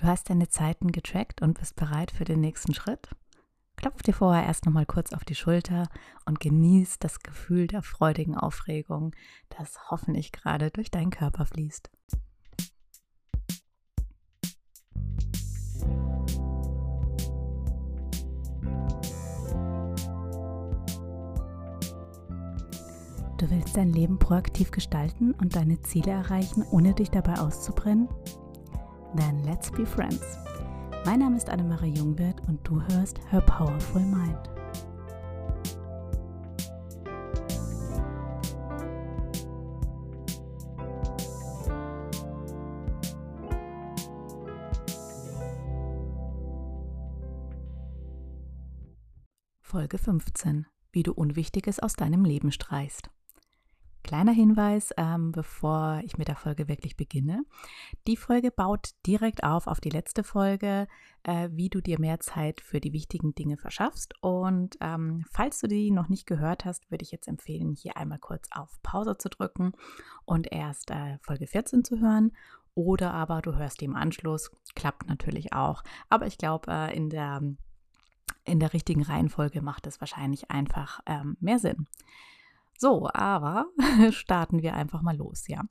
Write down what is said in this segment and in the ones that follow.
Du hast deine Zeiten getrackt und bist bereit für den nächsten Schritt? Klopf dir vorher erst nochmal kurz auf die Schulter und genieß das Gefühl der freudigen Aufregung, das hoffentlich gerade durch deinen Körper fließt. Du willst dein Leben proaktiv gestalten und deine Ziele erreichen, ohne dich dabei auszubrennen? Then let's be friends. Mein Name ist Annemarie Jungwirth und du hörst Her Powerful Mind. Folge 15. Wie du Unwichtiges aus deinem Leben streichst. Kleiner Hinweis, ähm, bevor ich mit der Folge wirklich beginne. Die Folge baut direkt auf auf die letzte Folge, äh, wie du dir mehr Zeit für die wichtigen Dinge verschaffst. Und ähm, falls du die noch nicht gehört hast, würde ich jetzt empfehlen, hier einmal kurz auf Pause zu drücken und erst äh, Folge 14 zu hören. Oder aber du hörst die im Anschluss. Klappt natürlich auch. Aber ich glaube, äh, in der in der richtigen Reihenfolge macht es wahrscheinlich einfach ähm, mehr Sinn. So, aber starten wir einfach mal los, ja.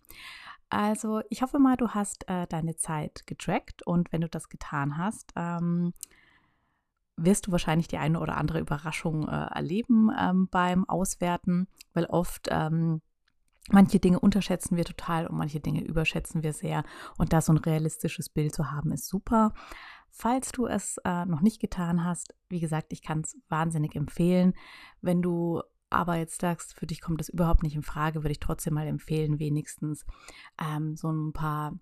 Also, ich hoffe mal, du hast äh, deine Zeit getrackt und wenn du das getan hast, ähm, wirst du wahrscheinlich die eine oder andere Überraschung äh, erleben ähm, beim Auswerten, weil oft ähm, manche Dinge unterschätzen wir total und manche Dinge überschätzen wir sehr. Und da so ein realistisches Bild zu haben, ist super. Falls du es äh, noch nicht getan hast, wie gesagt, ich kann es wahnsinnig empfehlen, wenn du aber jetzt sagst, für dich kommt das überhaupt nicht in Frage, würde ich trotzdem mal empfehlen, wenigstens ähm, so ein paar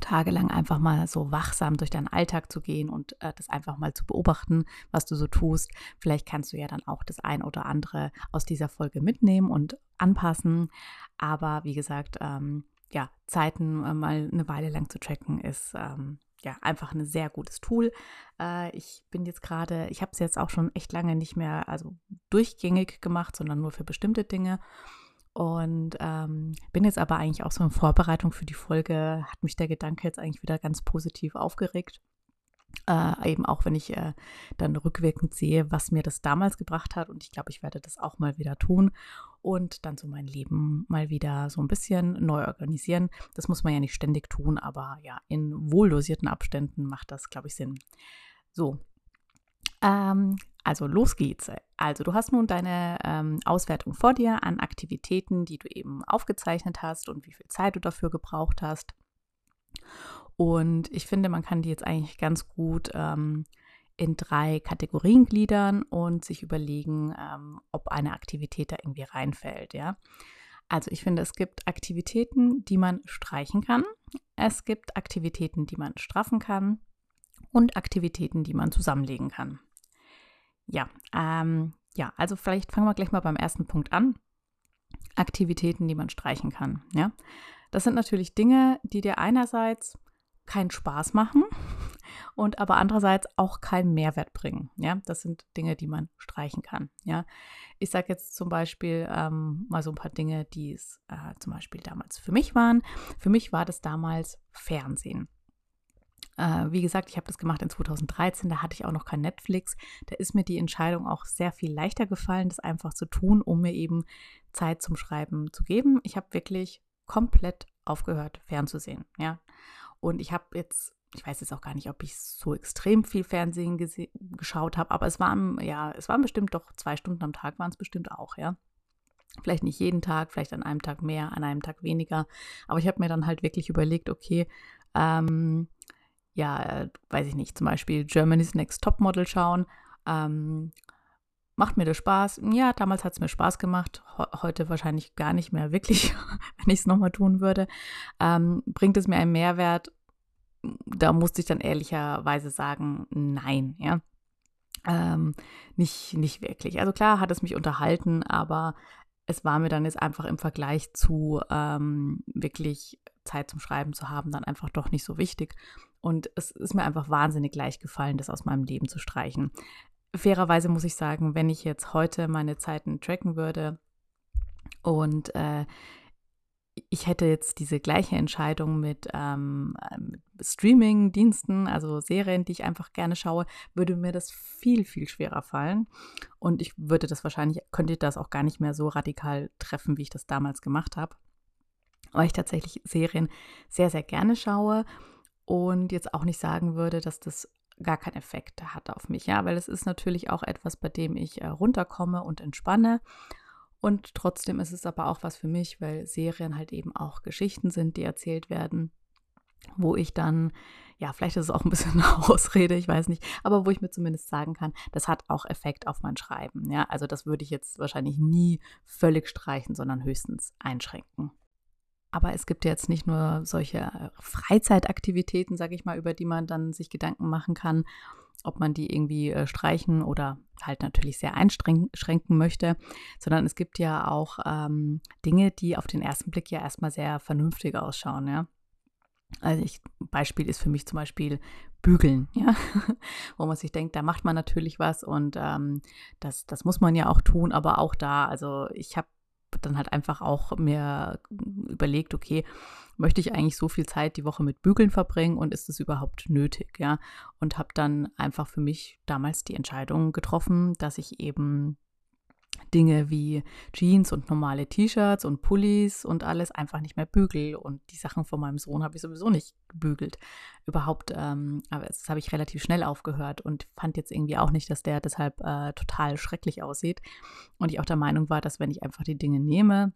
Tage lang einfach mal so wachsam durch deinen Alltag zu gehen und äh, das einfach mal zu beobachten, was du so tust. Vielleicht kannst du ja dann auch das ein oder andere aus dieser Folge mitnehmen und anpassen. Aber wie gesagt, ähm, ja, Zeiten äh, mal eine Weile lang zu tracken ist ähm, ja, einfach ein sehr gutes Tool. Äh, ich bin jetzt gerade, ich habe es jetzt auch schon echt lange nicht mehr, also durchgängig gemacht, sondern nur für bestimmte Dinge. Und ähm, bin jetzt aber eigentlich auch so in Vorbereitung für die Folge, hat mich der Gedanke jetzt eigentlich wieder ganz positiv aufgeregt. Äh, eben auch wenn ich äh, dann rückwirkend sehe, was mir das damals gebracht hat. Und ich glaube, ich werde das auch mal wieder tun und dann so mein Leben mal wieder so ein bisschen neu organisieren. Das muss man ja nicht ständig tun, aber ja, in wohldosierten Abständen macht das, glaube ich, Sinn. So. Ähm, also los geht's. Also du hast nun deine ähm, Auswertung vor dir an Aktivitäten, die du eben aufgezeichnet hast und wie viel Zeit du dafür gebraucht hast. Und ich finde, man kann die jetzt eigentlich ganz gut ähm, in drei Kategorien gliedern und sich überlegen, ähm, ob eine Aktivität da irgendwie reinfällt, ja. Also ich finde, es gibt Aktivitäten, die man streichen kann. Es gibt Aktivitäten, die man straffen kann und Aktivitäten, die man zusammenlegen kann. Ja, ähm, ja, also vielleicht fangen wir gleich mal beim ersten Punkt an. Aktivitäten, die man streichen kann. Ja, das sind natürlich Dinge, die dir einerseits keinen Spaß machen und aber andererseits auch keinen Mehrwert bringen. Ja, das sind Dinge, die man streichen kann. Ja, ich sage jetzt zum Beispiel ähm, mal so ein paar Dinge, die es äh, zum Beispiel damals für mich waren. Für mich war das damals Fernsehen. Äh, wie gesagt, ich habe das gemacht in 2013, da hatte ich auch noch kein Netflix. Da ist mir die Entscheidung auch sehr viel leichter gefallen, das einfach zu tun, um mir eben Zeit zum Schreiben zu geben. Ich habe wirklich komplett aufgehört, fernzusehen. Ja, und ich habe jetzt, ich weiß jetzt auch gar nicht, ob ich so extrem viel Fernsehen geschaut habe, aber es waren, ja, es waren bestimmt doch zwei Stunden am Tag, waren es bestimmt auch, ja. Vielleicht nicht jeden Tag, vielleicht an einem Tag mehr, an einem Tag weniger. Aber ich habe mir dann halt wirklich überlegt, okay, ähm, ja, weiß ich nicht, zum Beispiel Germany's Next Topmodel schauen. Ähm, macht mir das Spaß? Ja, damals hat es mir Spaß gemacht. Heute wahrscheinlich gar nicht mehr wirklich, wenn ich es nochmal tun würde. Ähm, bringt es mir einen Mehrwert? Da musste ich dann ehrlicherweise sagen, nein, ja. Ähm, nicht, nicht wirklich. Also klar hat es mich unterhalten, aber es war mir dann jetzt einfach im Vergleich zu ähm, wirklich Zeit zum Schreiben zu haben, dann einfach doch nicht so wichtig. Und es ist mir einfach wahnsinnig leicht gefallen, das aus meinem Leben zu streichen fairerweise muss ich sagen, wenn ich jetzt heute meine Zeiten tracken würde und äh, ich hätte jetzt diese gleiche Entscheidung mit ähm, ähm, Streaming-Diensten, also Serien, die ich einfach gerne schaue, würde mir das viel, viel schwerer fallen. Und ich würde das wahrscheinlich, könnte das auch gar nicht mehr so radikal treffen, wie ich das damals gemacht habe. Weil ich tatsächlich Serien sehr, sehr gerne schaue und jetzt auch nicht sagen würde, dass das gar keinen Effekt hat auf mich. Ja, weil es ist natürlich auch etwas, bei dem ich äh, runterkomme und entspanne. Und trotzdem ist es aber auch was für mich, weil Serien halt eben auch Geschichten sind, die erzählt werden, wo ich dann, ja, vielleicht ist es auch ein bisschen eine Ausrede, ich weiß nicht, aber wo ich mir zumindest sagen kann, das hat auch Effekt auf mein Schreiben. Ja, also das würde ich jetzt wahrscheinlich nie völlig streichen, sondern höchstens einschränken. Aber es gibt jetzt nicht nur solche äh, Freizeitaktivitäten, sage ich mal, über die man dann sich Gedanken machen kann, ob man die irgendwie äh, streichen oder halt natürlich sehr einschränken möchte, sondern es gibt ja auch ähm, Dinge, die auf den ersten Blick ja erstmal sehr vernünftig ausschauen, ja. Also ich, Beispiel ist für mich zum Beispiel Bügeln, ja, wo man sich denkt, da macht man natürlich was und ähm, das, das muss man ja auch tun, aber auch da, also ich habe dann halt einfach auch mir überlegt, okay, möchte ich eigentlich so viel Zeit die Woche mit Bügeln verbringen und ist es überhaupt nötig, ja? Und habe dann einfach für mich damals die Entscheidung getroffen, dass ich eben Dinge wie Jeans und normale T-Shirts und Pullis und alles einfach nicht mehr bügel. Und die Sachen von meinem Sohn habe ich sowieso nicht gebügelt. Überhaupt, ähm, aber das habe ich relativ schnell aufgehört und fand jetzt irgendwie auch nicht, dass der deshalb äh, total schrecklich aussieht. Und ich auch der Meinung war, dass wenn ich einfach die Dinge nehme,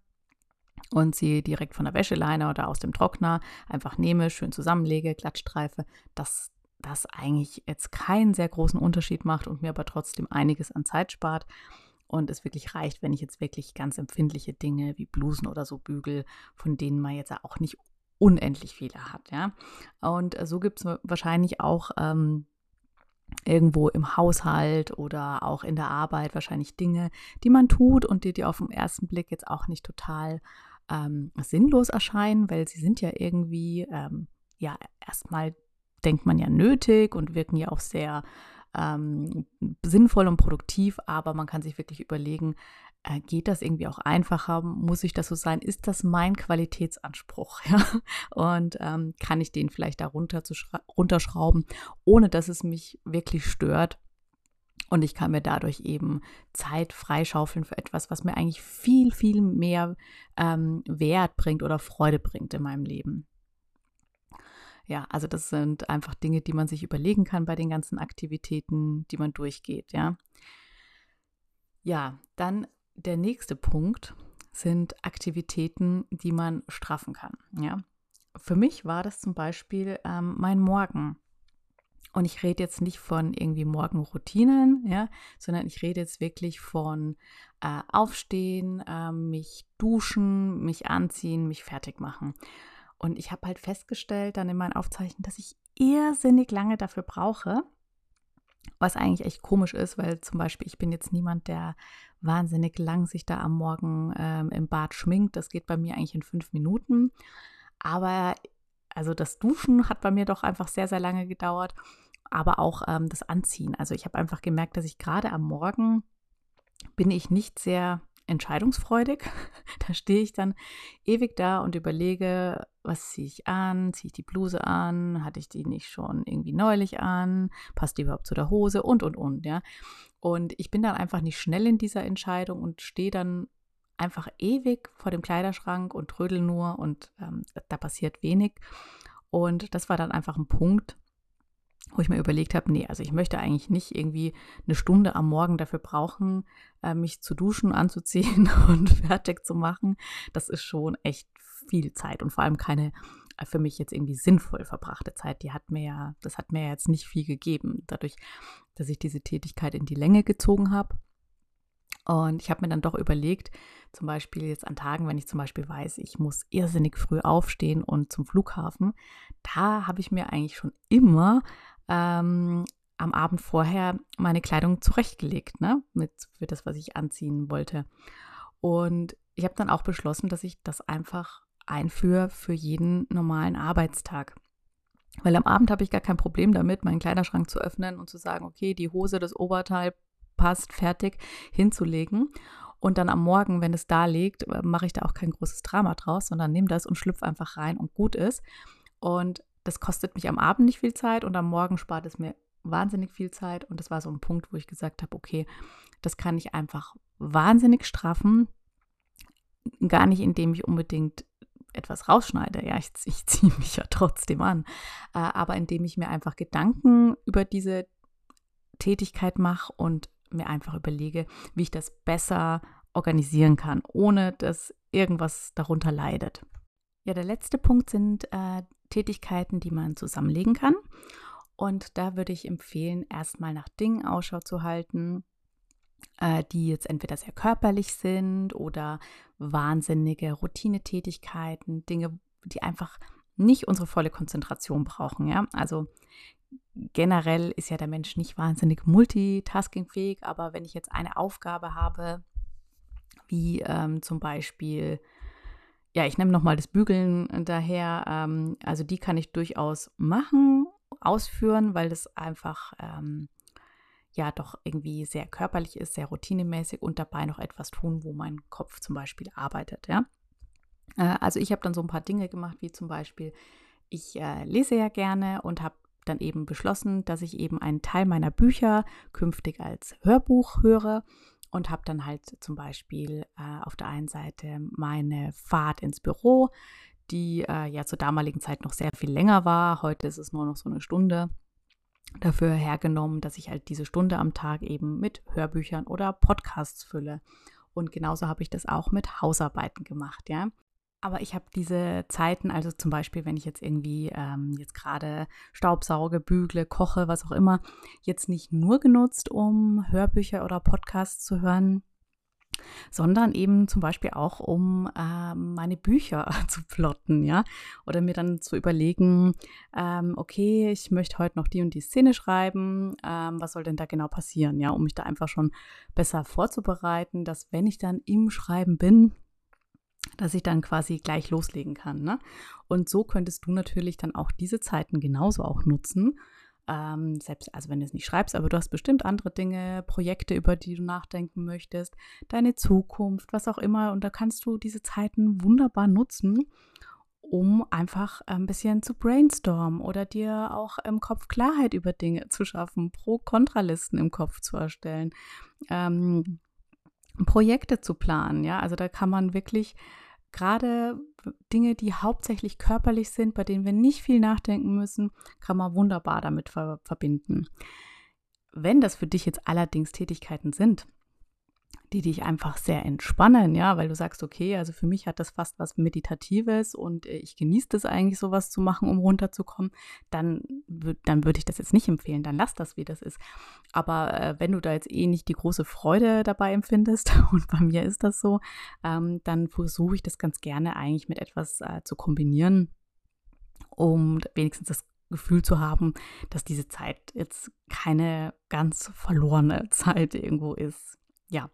und sie direkt von der Wäscheleine oder aus dem Trockner einfach nehme, schön zusammenlege, glattstreife, dass das eigentlich jetzt keinen sehr großen Unterschied macht und mir aber trotzdem einiges an Zeit spart und es wirklich reicht, wenn ich jetzt wirklich ganz empfindliche Dinge wie Blusen oder so bügel, von denen man jetzt auch nicht unendlich viele hat, ja. Und so gibt es wahrscheinlich auch ähm, irgendwo im Haushalt oder auch in der Arbeit wahrscheinlich Dinge, die man tut und die dir auf den ersten Blick jetzt auch nicht total ähm, sinnlos erscheinen, weil sie sind ja irgendwie, ähm, ja, erstmal denkt man ja nötig und wirken ja auch sehr ähm, sinnvoll und produktiv, aber man kann sich wirklich überlegen, äh, geht das irgendwie auch einfacher? Muss ich das so sein? Ist das mein Qualitätsanspruch? Ja? Und ähm, kann ich den vielleicht da runter runterschrauben, ohne dass es mich wirklich stört? Und ich kann mir dadurch eben Zeit freischaufeln für etwas, was mir eigentlich viel, viel mehr ähm, Wert bringt oder Freude bringt in meinem Leben. Ja, also das sind einfach Dinge, die man sich überlegen kann bei den ganzen Aktivitäten, die man durchgeht, ja. Ja, dann der nächste Punkt sind Aktivitäten, die man straffen kann, ja. Für mich war das zum Beispiel ähm, mein Morgen. Und ich rede jetzt nicht von irgendwie Morgenroutinen, ja, sondern ich rede jetzt wirklich von äh, Aufstehen, äh, mich duschen, mich anziehen, mich fertig machen. Und ich habe halt festgestellt dann in meinen Aufzeichen, dass ich irrsinnig lange dafür brauche. Was eigentlich echt komisch ist, weil zum Beispiel ich bin jetzt niemand, der wahnsinnig lang sich da am Morgen ähm, im Bad schminkt. Das geht bei mir eigentlich in fünf Minuten. Aber also das Duschen hat bei mir doch einfach sehr, sehr lange gedauert. Aber auch ähm, das Anziehen. Also ich habe einfach gemerkt, dass ich gerade am Morgen bin ich nicht sehr entscheidungsfreudig. Da stehe ich dann ewig da und überlege, was ziehe ich an? Ziehe ich die Bluse an? Hatte ich die nicht schon irgendwie neulich an? Passt die überhaupt zu der Hose? Und, und, und, ja. Und ich bin dann einfach nicht schnell in dieser Entscheidung und stehe dann einfach ewig vor dem Kleiderschrank und trödel nur und ähm, da passiert wenig. Und das war dann einfach ein Punkt, wo ich mir überlegt habe, nee, also ich möchte eigentlich nicht irgendwie eine Stunde am Morgen dafür brauchen, äh, mich zu duschen, anzuziehen und fertig zu machen. Das ist schon echt viel Zeit und vor allem keine äh, für mich jetzt irgendwie sinnvoll verbrachte Zeit. Die hat mir ja, das hat mir jetzt nicht viel gegeben, dadurch, dass ich diese Tätigkeit in die Länge gezogen habe. Und ich habe mir dann doch überlegt, zum Beispiel jetzt an Tagen, wenn ich zum Beispiel weiß, ich muss irrsinnig früh aufstehen und zum Flughafen, da habe ich mir eigentlich schon immer ähm, am Abend vorher meine Kleidung zurechtgelegt, ne, mit für das, was ich anziehen wollte. Und ich habe dann auch beschlossen, dass ich das einfach einführe für jeden normalen Arbeitstag. Weil am Abend habe ich gar kein Problem damit, meinen Kleiderschrank zu öffnen und zu sagen, okay, die Hose, das Oberteil passt, fertig hinzulegen. Und dann am Morgen, wenn es da liegt, äh, mache ich da auch kein großes Drama draus, sondern nehme das und schlüpfe einfach rein und gut ist. Und das kostet mich am Abend nicht viel Zeit und am Morgen spart es mir wahnsinnig viel Zeit. Und das war so ein Punkt, wo ich gesagt habe, okay, das kann ich einfach wahnsinnig straffen. Gar nicht, indem ich unbedingt etwas rausschneide. Ja, ich, ich ziehe mich ja trotzdem an. Äh, aber indem ich mir einfach Gedanken über diese Tätigkeit mache und mir einfach überlege, wie ich das besser organisieren kann, ohne dass irgendwas darunter leidet. Ja, der letzte Punkt sind äh, Tätigkeiten, die man zusammenlegen kann. Und da würde ich empfehlen, erstmal nach Dingen Ausschau zu halten, äh, die jetzt entweder sehr körperlich sind oder wahnsinnige Routinetätigkeiten, Dinge, die einfach nicht unsere volle Konzentration brauchen. Ja? Also generell ist ja der Mensch nicht wahnsinnig multitaskingfähig, aber wenn ich jetzt eine Aufgabe habe, wie ähm, zum Beispiel, ja, ich nehme nochmal das Bügeln daher, ähm, also die kann ich durchaus machen, ausführen, weil das einfach ähm, ja doch irgendwie sehr körperlich ist, sehr routinemäßig und dabei noch etwas tun, wo mein Kopf zum Beispiel arbeitet, ja. Äh, also ich habe dann so ein paar Dinge gemacht, wie zum Beispiel, ich äh, lese ja gerne und habe dann eben beschlossen, dass ich eben einen Teil meiner Bücher künftig als Hörbuch höre und habe dann halt zum Beispiel äh, auf der einen Seite meine Fahrt ins Büro, die äh, ja zur damaligen Zeit noch sehr viel länger war. Heute ist es nur noch so eine Stunde dafür hergenommen, dass ich halt diese Stunde am Tag eben mit Hörbüchern oder Podcasts fülle. Und genauso habe ich das auch mit Hausarbeiten gemacht, ja. Aber ich habe diese Zeiten, also zum Beispiel, wenn ich jetzt irgendwie ähm, jetzt gerade Staubsauge, bügle, koche, was auch immer, jetzt nicht nur genutzt, um Hörbücher oder Podcasts zu hören, sondern eben zum Beispiel auch, um äh, meine Bücher zu plotten, ja, oder mir dann zu überlegen, ähm, okay, ich möchte heute noch die und die Szene schreiben, ähm, was soll denn da genau passieren, ja, um mich da einfach schon besser vorzubereiten, dass wenn ich dann im Schreiben bin, dass ich dann quasi gleich loslegen kann. Ne? Und so könntest du natürlich dann auch diese Zeiten genauso auch nutzen, ähm, selbst, also wenn du es nicht schreibst, aber du hast bestimmt andere Dinge, Projekte, über die du nachdenken möchtest, deine Zukunft, was auch immer. Und da kannst du diese Zeiten wunderbar nutzen, um einfach ein bisschen zu brainstormen oder dir auch im Kopf Klarheit über Dinge zu schaffen, Pro-Kontralisten im Kopf zu erstellen, ähm, Projekte zu planen. Ja, also da kann man wirklich gerade Dinge, die hauptsächlich körperlich sind, bei denen wir nicht viel nachdenken müssen, kann man wunderbar damit ver verbinden. Wenn das für dich jetzt allerdings Tätigkeiten sind, die dich einfach sehr entspannen, ja, weil du sagst, okay, also für mich hat das fast was Meditatives und äh, ich genieße das eigentlich, sowas zu machen, um runterzukommen, dann, dann würde ich das jetzt nicht empfehlen, dann lass das, wie das ist. Aber äh, wenn du da jetzt eh nicht die große Freude dabei empfindest, und bei mir ist das so, ähm, dann versuche ich das ganz gerne eigentlich mit etwas äh, zu kombinieren, um wenigstens das Gefühl zu haben, dass diese Zeit jetzt keine ganz verlorene Zeit irgendwo ist ja.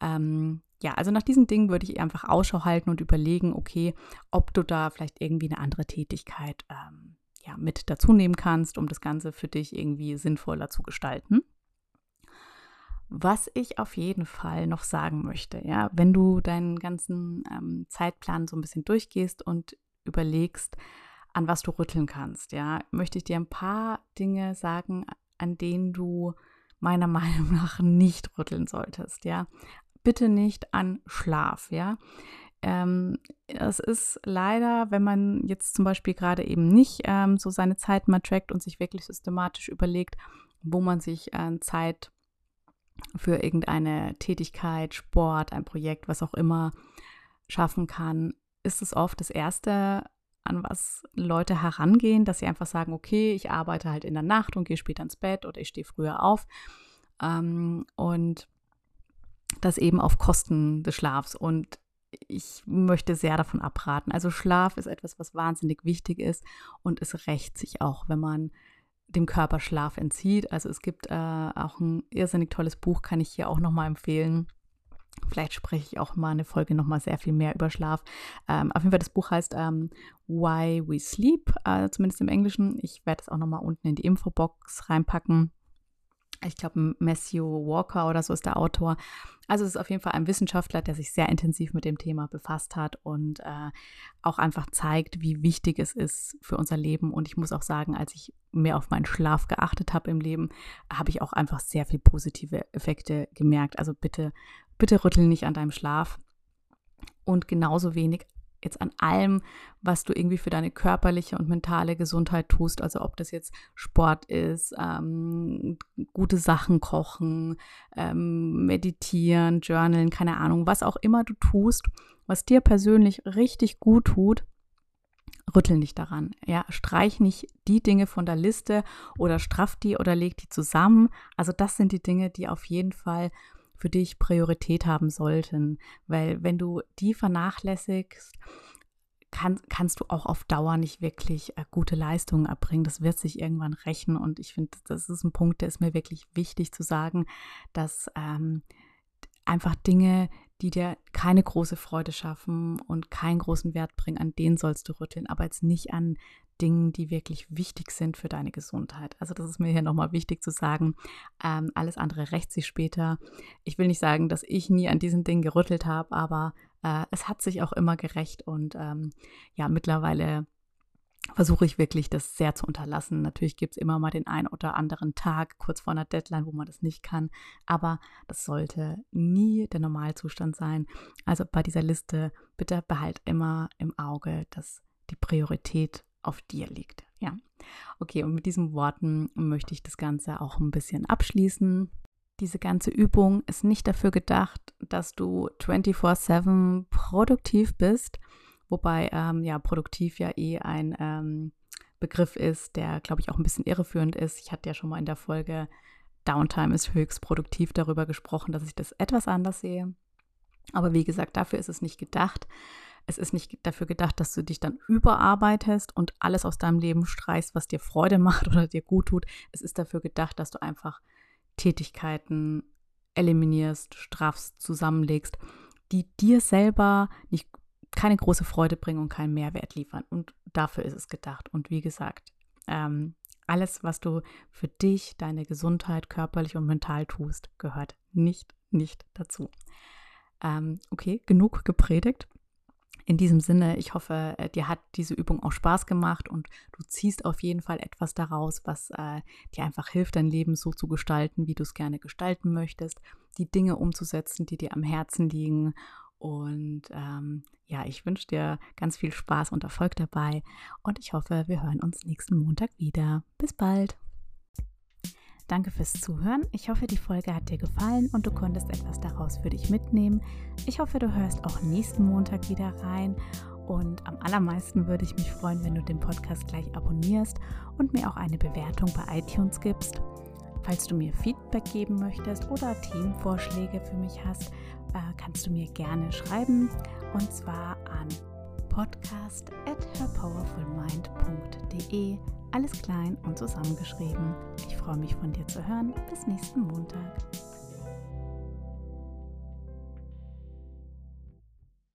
Ähm, ja, also nach diesen Dingen würde ich einfach Ausschau halten und überlegen, okay, ob du da vielleicht irgendwie eine andere Tätigkeit ähm, ja, mit dazu nehmen kannst, um das Ganze für dich irgendwie sinnvoller zu gestalten. Was ich auf jeden Fall noch sagen möchte, ja, wenn du deinen ganzen ähm, Zeitplan so ein bisschen durchgehst und überlegst, an was du rütteln kannst, ja, möchte ich dir ein paar Dinge sagen, an denen du meiner Meinung nach nicht rütteln solltest, ja. Bitte nicht an Schlaf, ja. Ähm, es ist leider, wenn man jetzt zum Beispiel gerade eben nicht ähm, so seine Zeit mal trackt und sich wirklich systematisch überlegt, wo man sich äh, Zeit für irgendeine Tätigkeit, Sport, ein Projekt, was auch immer schaffen kann, ist es oft das Erste, an was Leute herangehen, dass sie einfach sagen, okay, ich arbeite halt in der Nacht und gehe später ins Bett oder ich stehe früher auf. Ähm, und das eben auf Kosten des Schlafs. Und ich möchte sehr davon abraten. Also Schlaf ist etwas, was wahnsinnig wichtig ist und es rächt sich auch, wenn man dem Körper Schlaf entzieht. Also es gibt äh, auch ein irrsinnig tolles Buch, kann ich hier auch nochmal empfehlen. Vielleicht spreche ich auch mal eine Folge nochmal sehr viel mehr über Schlaf. Ähm, auf jeden Fall, das Buch heißt ähm, Why We Sleep, äh, zumindest im Englischen. Ich werde es auch nochmal unten in die Infobox reinpacken. Ich glaube, Matthew Walker oder so ist der Autor. Also es ist auf jeden Fall ein Wissenschaftler, der sich sehr intensiv mit dem Thema befasst hat und äh, auch einfach zeigt, wie wichtig es ist für unser Leben. Und ich muss auch sagen, als ich mehr auf meinen Schlaf geachtet habe im Leben, habe ich auch einfach sehr viel positive Effekte gemerkt. Also bitte, bitte rüttel nicht an deinem Schlaf. Und genauso wenig jetzt an allem, was du irgendwie für deine körperliche und mentale Gesundheit tust. Also ob das jetzt Sport ist, ähm, gute Sachen kochen, ähm, meditieren, journalen, keine Ahnung, was auch immer du tust, was dir persönlich richtig gut tut. Rüttel nicht daran. Ja, streich nicht die Dinge von der Liste oder straff die oder leg die zusammen. Also das sind die Dinge, die auf jeden Fall für dich Priorität haben sollten. Weil wenn du die vernachlässigst, kann, kannst du auch auf Dauer nicht wirklich äh, gute Leistungen erbringen. Das wird sich irgendwann rächen. Und ich finde, das ist ein Punkt, der ist mir wirklich wichtig zu sagen, dass ähm, einfach Dinge, die dir keine große Freude schaffen und keinen großen Wert bringen, an denen sollst du rütteln, aber jetzt nicht an Dingen, die wirklich wichtig sind für deine Gesundheit. Also das ist mir hier nochmal wichtig zu sagen. Ähm, alles andere rächt sich später. Ich will nicht sagen, dass ich nie an diesen Dingen gerüttelt habe, aber äh, es hat sich auch immer gerecht und ähm, ja, mittlerweile versuche ich wirklich, das sehr zu unterlassen. Natürlich gibt es immer mal den einen oder anderen Tag kurz vor einer Deadline, wo man das nicht kann, aber das sollte nie der Normalzustand sein. Also bei dieser Liste bitte behalt immer im Auge, dass die Priorität auf dir liegt. Ja, okay, und mit diesen Worten möchte ich das Ganze auch ein bisschen abschließen. Diese ganze Übung ist nicht dafür gedacht, dass du 24/7 produktiv bist, wobei ähm, ja produktiv ja eh ein ähm, Begriff ist, der glaube ich auch ein bisschen irreführend ist. Ich hatte ja schon mal in der Folge Downtime ist höchst produktiv darüber gesprochen, dass ich das etwas anders sehe. Aber wie gesagt, dafür ist es nicht gedacht. Es ist nicht dafür gedacht, dass du dich dann überarbeitest und alles aus deinem Leben streichst, was dir Freude macht oder dir gut tut. Es ist dafür gedacht, dass du einfach Tätigkeiten eliminierst, strafst, zusammenlegst, die dir selber nicht keine große Freude bringen und keinen Mehrwert liefern. Und dafür ist es gedacht. Und wie gesagt, ähm, alles, was du für dich, deine Gesundheit, körperlich und mental tust, gehört nicht, nicht dazu. Ähm, okay, genug gepredigt. In diesem Sinne, ich hoffe, äh, dir hat diese Übung auch Spaß gemacht und du ziehst auf jeden Fall etwas daraus, was äh, dir einfach hilft, dein Leben so zu gestalten, wie du es gerne gestalten möchtest, die Dinge umzusetzen, die dir am Herzen liegen. Und ähm, ja, ich wünsche dir ganz viel Spaß und Erfolg dabei und ich hoffe, wir hören uns nächsten Montag wieder. Bis bald! Danke fürs Zuhören. Ich hoffe, die Folge hat dir gefallen und du konntest etwas daraus für dich mitnehmen. Ich hoffe, du hörst auch nächsten Montag wieder rein. Und am allermeisten würde ich mich freuen, wenn du den Podcast gleich abonnierst und mir auch eine Bewertung bei iTunes gibst. Falls du mir Feedback geben möchtest oder Themenvorschläge für mich hast, äh, kannst du mir gerne schreiben und zwar an podcast at herpowerfulmind.de alles klein und zusammengeschrieben. Ich freue mich von dir zu hören. Bis nächsten Montag.